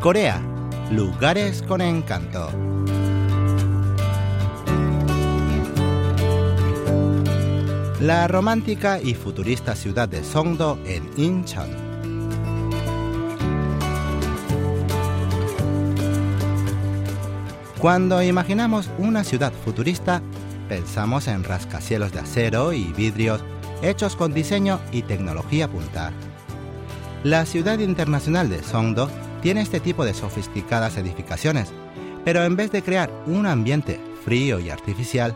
Corea, lugares con encanto. La romántica y futurista ciudad de Songdo en Incheon. Cuando imaginamos una ciudad futurista, pensamos en rascacielos de acero y vidrios hechos con diseño y tecnología punta. La ciudad internacional de Songdo tiene este tipo de sofisticadas edificaciones, pero en vez de crear un ambiente frío y artificial,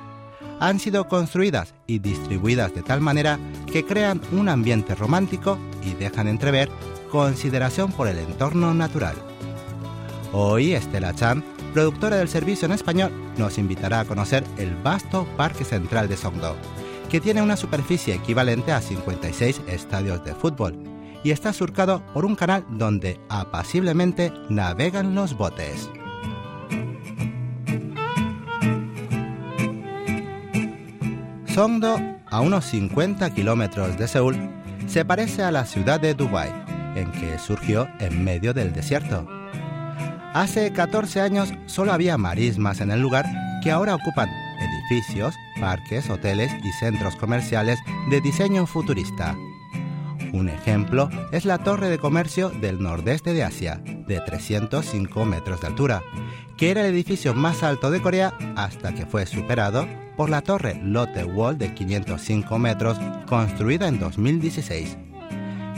han sido construidas y distribuidas de tal manera que crean un ambiente romántico y dejan entrever consideración por el entorno natural. Hoy Estela Chan, productora del servicio en español, nos invitará a conocer el vasto Parque Central de Songdo, que tiene una superficie equivalente a 56 estadios de fútbol y está surcado por un canal donde apaciblemente navegan los botes. Songdo, a unos 50 kilómetros de Seúl, se parece a la ciudad de Dubái, en que surgió en medio del desierto. Hace 14 años solo había marismas en el lugar que ahora ocupan edificios, parques, hoteles y centros comerciales de diseño futurista. Un ejemplo es la torre de comercio del nordeste de Asia, de 305 metros de altura, que era el edificio más alto de Corea hasta que fue superado por la torre Lotte Wall de 505 metros, construida en 2016.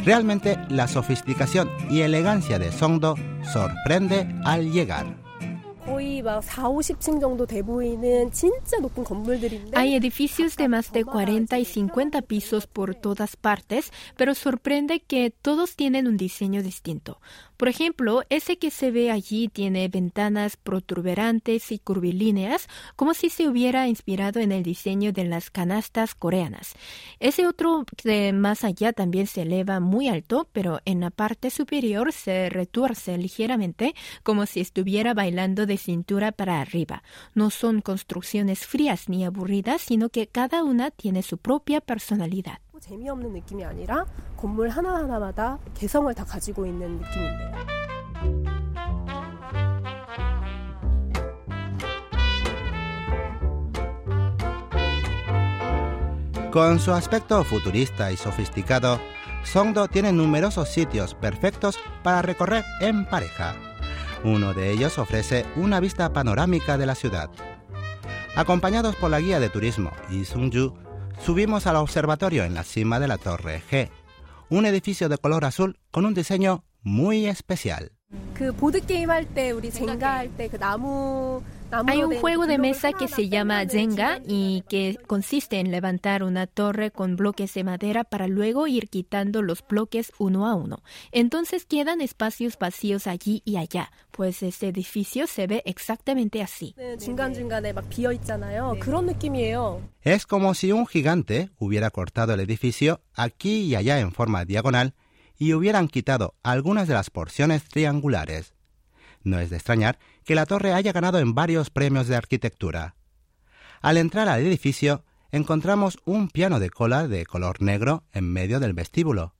Realmente la sofisticación y elegancia de Songdo sorprende al llegar. Hay edificios de más de 40 y 50 pisos por todas partes, pero sorprende que todos tienen un diseño distinto. Por ejemplo, ese que se ve allí tiene ventanas protuberantes y curvilíneas, como si se hubiera inspirado en el diseño de las canastas coreanas. Ese otro más allá también se eleva muy alto, pero en la parte superior se retuerce ligeramente, como si estuviera bailando de cintura para arriba. No son construcciones frías ni aburridas, sino que cada una tiene su propia personalidad. 재미없는 느낌이 아니라 건물 하나하나마다 개성을 다 가지고 있는 느낌인데요. Con su aspecto futurista y sofisticado, Songdo tiene numerosos sitios perfectos para recorrer en pareja. Uno de ellos ofrece una vista panorámica de la ciudad. Acompañados por la guía de turismo Yi Sung-ju, subimos al observatorio en la cima de la Torre G, un edificio de color azul con un diseño muy especial. Hay un juego de mesa que se llama Jenga y que consiste en levantar una torre con bloques de madera para luego ir quitando los bloques uno a uno. Entonces quedan espacios vacíos allí y allá, pues este edificio se ve exactamente así. Es como si un gigante hubiera cortado el edificio aquí y allá en forma diagonal y hubieran quitado algunas de las porciones triangulares. No es de extrañar que la torre haya ganado en varios premios de arquitectura. Al entrar al edificio, encontramos un piano de cola de color negro en medio del vestíbulo.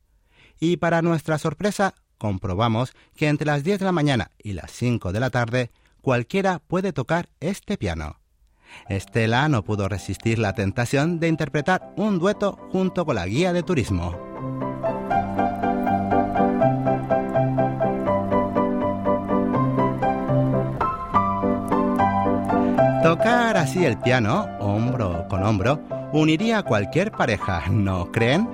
Y para nuestra sorpresa, comprobamos que entre las 10 de la mañana y las 5 de la tarde, cualquiera puede tocar este piano. Estela no pudo resistir la tentación de interpretar un dueto junto con la guía de turismo. Tocar así el piano, hombro con hombro, uniría a cualquier pareja, ¿no creen?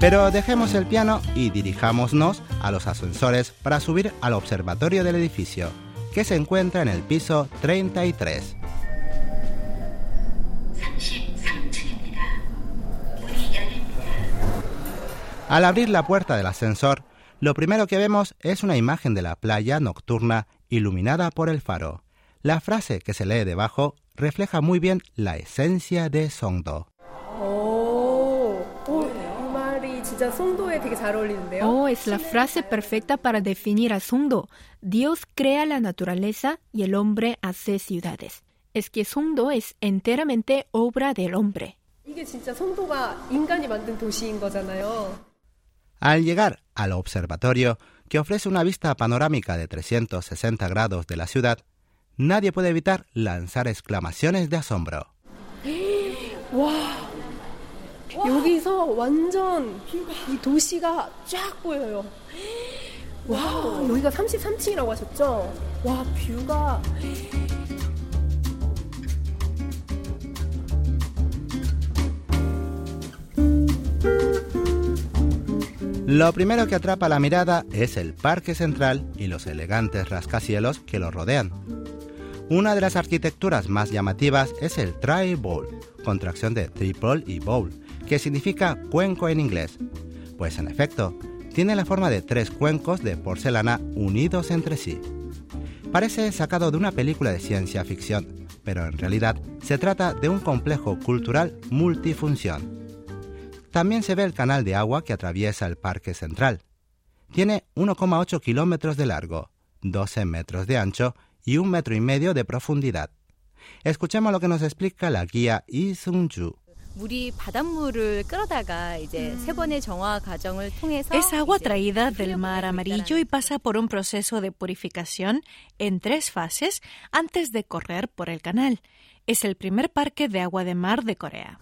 Pero dejemos el piano y dirijámonos a los ascensores para subir al observatorio del edificio, que se encuentra en el piso 33. Al abrir la puerta del ascensor, lo primero que vemos es una imagen de la playa nocturna iluminada por el faro. La frase que se lee debajo refleja muy bien la esencia de Songdo. Oh, es la frase perfecta para definir a Songdo. Dios crea la naturaleza y el hombre hace ciudades. es que Songdo es enteramente obra del hombre. Al llegar al observatorio, que ofrece una vista panorámica de 360 grados de la ciudad, nadie puede evitar lanzar exclamaciones de asombro. 와, 여기서 완전 이 도시가 쫙 보여요. 와, 여기가 33층이라고 하셨죠? 와, 뷰가 Lo primero que atrapa la mirada es el parque central y los elegantes rascacielos que lo rodean. Una de las arquitecturas más llamativas es el Tri-Bowl, contracción de triple y bowl, que significa cuenco en inglés. Pues en efecto, tiene la forma de tres cuencos de porcelana unidos entre sí. Parece sacado de una película de ciencia ficción, pero en realidad se trata de un complejo cultural multifunción. También se ve el canal de agua que atraviesa el Parque Central. Tiene 1,8 kilómetros de largo, 12 metros de ancho y un metro y medio de profundidad. Escuchemos lo que nos explica la guía Lee Sung-ju. Es agua traída del mar amarillo y pasa por un proceso de purificación en tres fases antes de correr por el canal. Es el primer parque de agua de mar de Corea.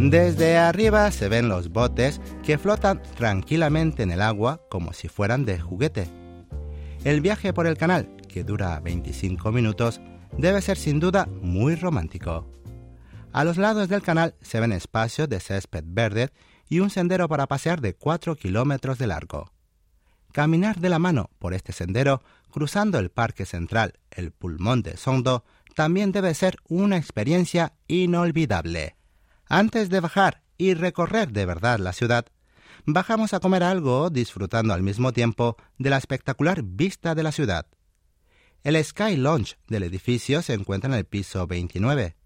Desde arriba se ven los botes que flotan tranquilamente en el agua como si fueran de juguete. El viaje por el canal, que dura 25 minutos, debe ser sin duda muy romántico. A los lados del canal se ven espacios de césped verde y un sendero para pasear de 4 kilómetros de largo. Caminar de la mano por este sendero, cruzando el parque central, el pulmón de Songdo, también debe ser una experiencia inolvidable. Antes de bajar y recorrer de verdad la ciudad, bajamos a comer algo disfrutando al mismo tiempo de la espectacular vista de la ciudad. El Sky Lounge del edificio se encuentra en el piso 29.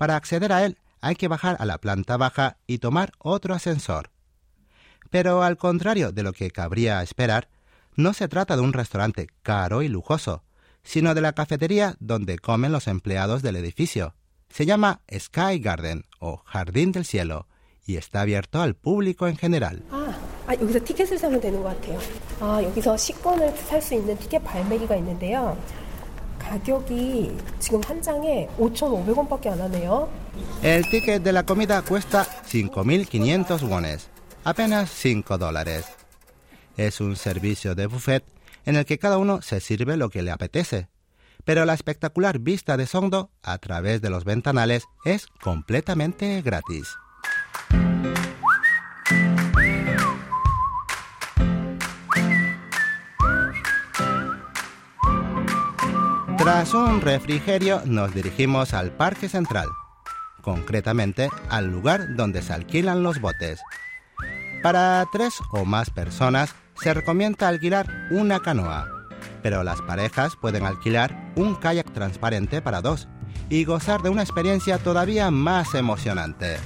Para acceder a él hay que bajar a la planta baja y tomar otro ascensor. Pero al contrario de lo que cabría esperar, no se trata de un restaurante caro y lujoso, sino de la cafetería donde comen los empleados del edificio. Se llama Sky Garden o Jardín del Cielo y está abierto al público en general. 아, 아 여기서 티켓을 사면 되는 것 같아요. 아, 여기서 식권을 살 수 있는 티켓 발매기가 있는데요. 가격이 지금 한 장에 5,500원밖에 안 하네요. El ticket de la comida cuesta 5.500 wones, apenas 5 dólares. Es un servicio de buffet en el que cada uno se sirve lo que le apetece, pero la espectacular vista de Songdo a través de los ventanales es completamente gratis. Tras un refrigerio nos dirigimos al Parque Central, concretamente al lugar donde se alquilan los botes. Para tres o más personas se recomienda alquilar una canoa, pero las parejas pueden alquilar un kayak transparente para dos y gozar de una experiencia todavía más emocionante.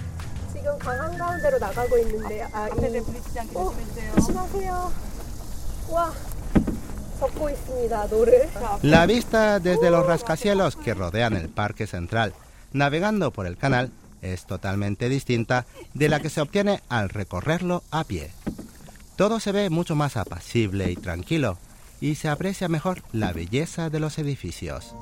덮고 있습니다. 노를. La vista desde los rascacielos que rodean el Parque Central, navegando por el canal, es totalmente distinta de la que se obtiene al recorrerlo a pie. Todo se ve mucho más apacible y tranquilo, y se aprecia mejor la belleza de los edificios.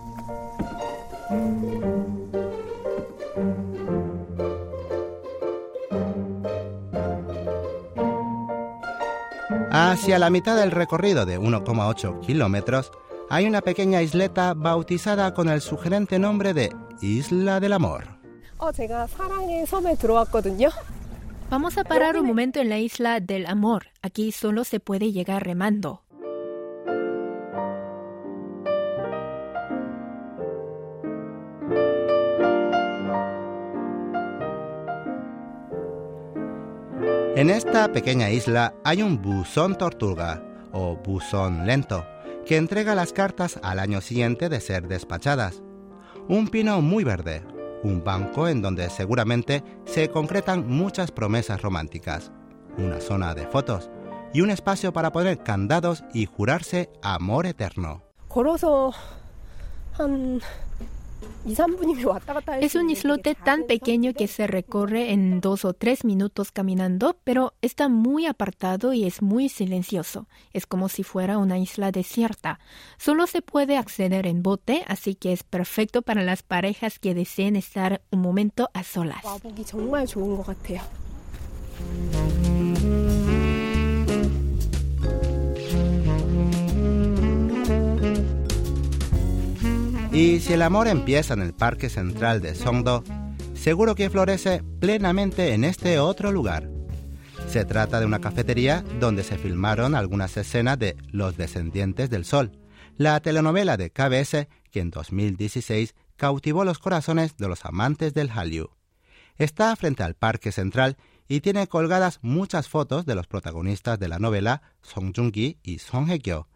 Hacia la mitad del recorrido de 1,8 kilómetros hay una pequeña isleta bautizada con el sugerente nombre de Isla del Amor. Vamos a parar un momento en la Isla del Amor. Aquí solo se puede llegar remando. En esta pequeña isla hay un buzón tortuga o buzón lento que entrega las cartas al año siguiente de ser despachadas. Un pino muy verde, un banco en donde seguramente se concretan muchas promesas románticas, una zona de fotos y un espacio para poner candados y jurarse amor eterno. Es un islote tan pequeño que se recorre en dos o tres minutos caminando, pero está muy apartado y es muy silencioso. Es como si fuera una isla desierta. Solo se puede acceder en bote, así que es perfecto para las parejas que deseen estar un momento a solas. Y si el amor empieza en el Parque Central de Songdo, seguro que florece plenamente en este otro lugar. Se trata de una cafetería donde se filmaron algunas escenas de Los Descendientes del Sol, la telenovela de KBS que en 2016 cautivó los corazones de los amantes del Hallyu. Está frente al Parque Central y tiene colgadas muchas fotos de los protagonistas de la novela Song Joong-ki y Song Hye-kyo,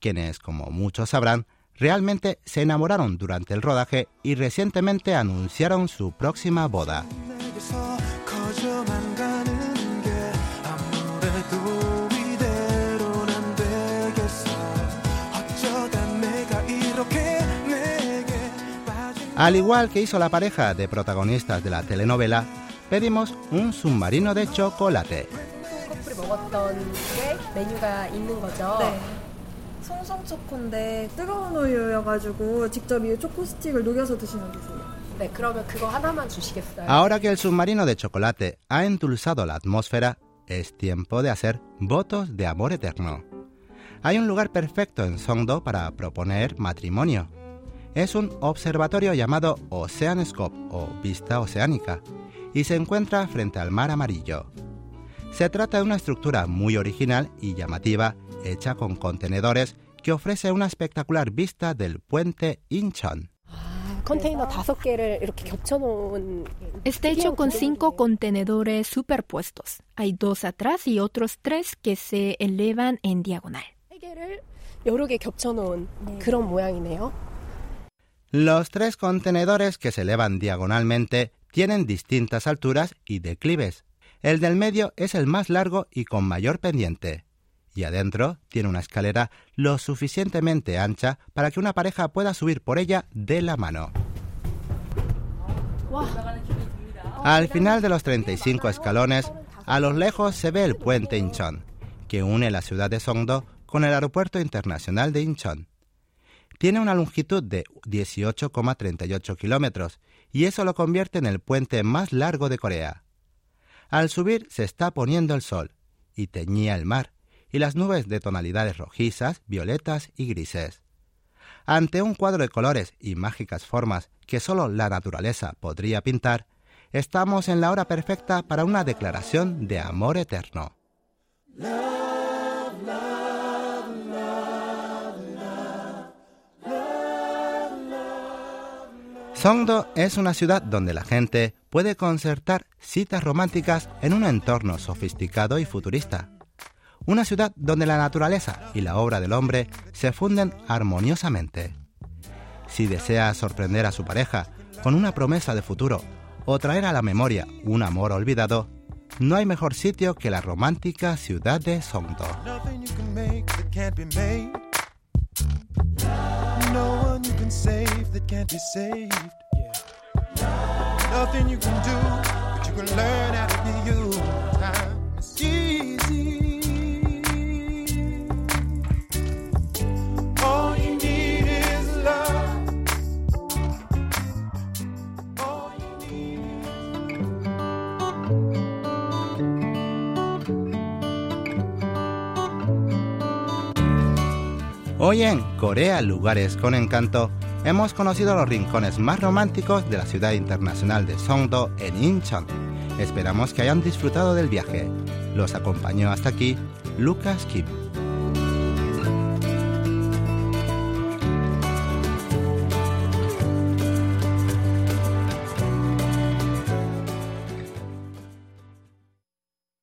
quienes, como muchos sabrán, realmente se enamoraron durante el rodaje y recientemente anunciaron su próxima boda. Al igual que hizo la pareja de protagonistas de la telenovela, pedimos un submarino de chocolate. Ahora que el submarino de chocolate ha endulzado la atmósfera, es tiempo de hacer votos de amor eterno. Hay un lugar perfecto en Songdo para proponer matrimonio. Es un observatorio llamado Oceanscope o Vista Oceánica y se encuentra frente al mar amarillo. Se trata de una estructura muy original y llamativa hecha con contenedores que ofrece una espectacular vista del puente Incheon. Está hecho con cinco contenedores superpuestos. Hay dos atrás y otros tres que se elevan en diagonal. Los tres contenedores que se elevan diagonalmente tienen distintas alturas y declives. El del medio es el más largo y con mayor pendiente y adentro tiene una escalera lo suficientemente ancha para que una pareja pueda subir por ella de la mano. Al final de los 35 escalones, a lo lejos se ve el puente Incheon, que une la ciudad de Songdo con el aeropuerto internacional de Incheon. Tiene una longitud de 18,38 kilómetros y eso lo convierte en el puente más largo de Corea. Al subir se está poniendo el sol y teñía el mar, y las nubes de tonalidades rojizas, violetas y grises. Ante un cuadro de colores y mágicas formas que solo la naturaleza podría pintar, estamos en la hora perfecta para una declaración de amor eterno. Songdo es una ciudad donde la gente puede concertar citas románticas en un entorno sofisticado y futurista una ciudad donde la naturaleza y la obra del hombre se funden armoniosamente. Si desea sorprender a su pareja con una promesa de futuro o traer a la memoria un amor olvidado, no hay mejor sitio que la romántica ciudad de Songdo. Hoy en Corea Lugares con Encanto hemos conocido los rincones más románticos de la ciudad internacional de Songdo en Incheon. Esperamos que hayan disfrutado del viaje. Los acompañó hasta aquí Lucas Kim.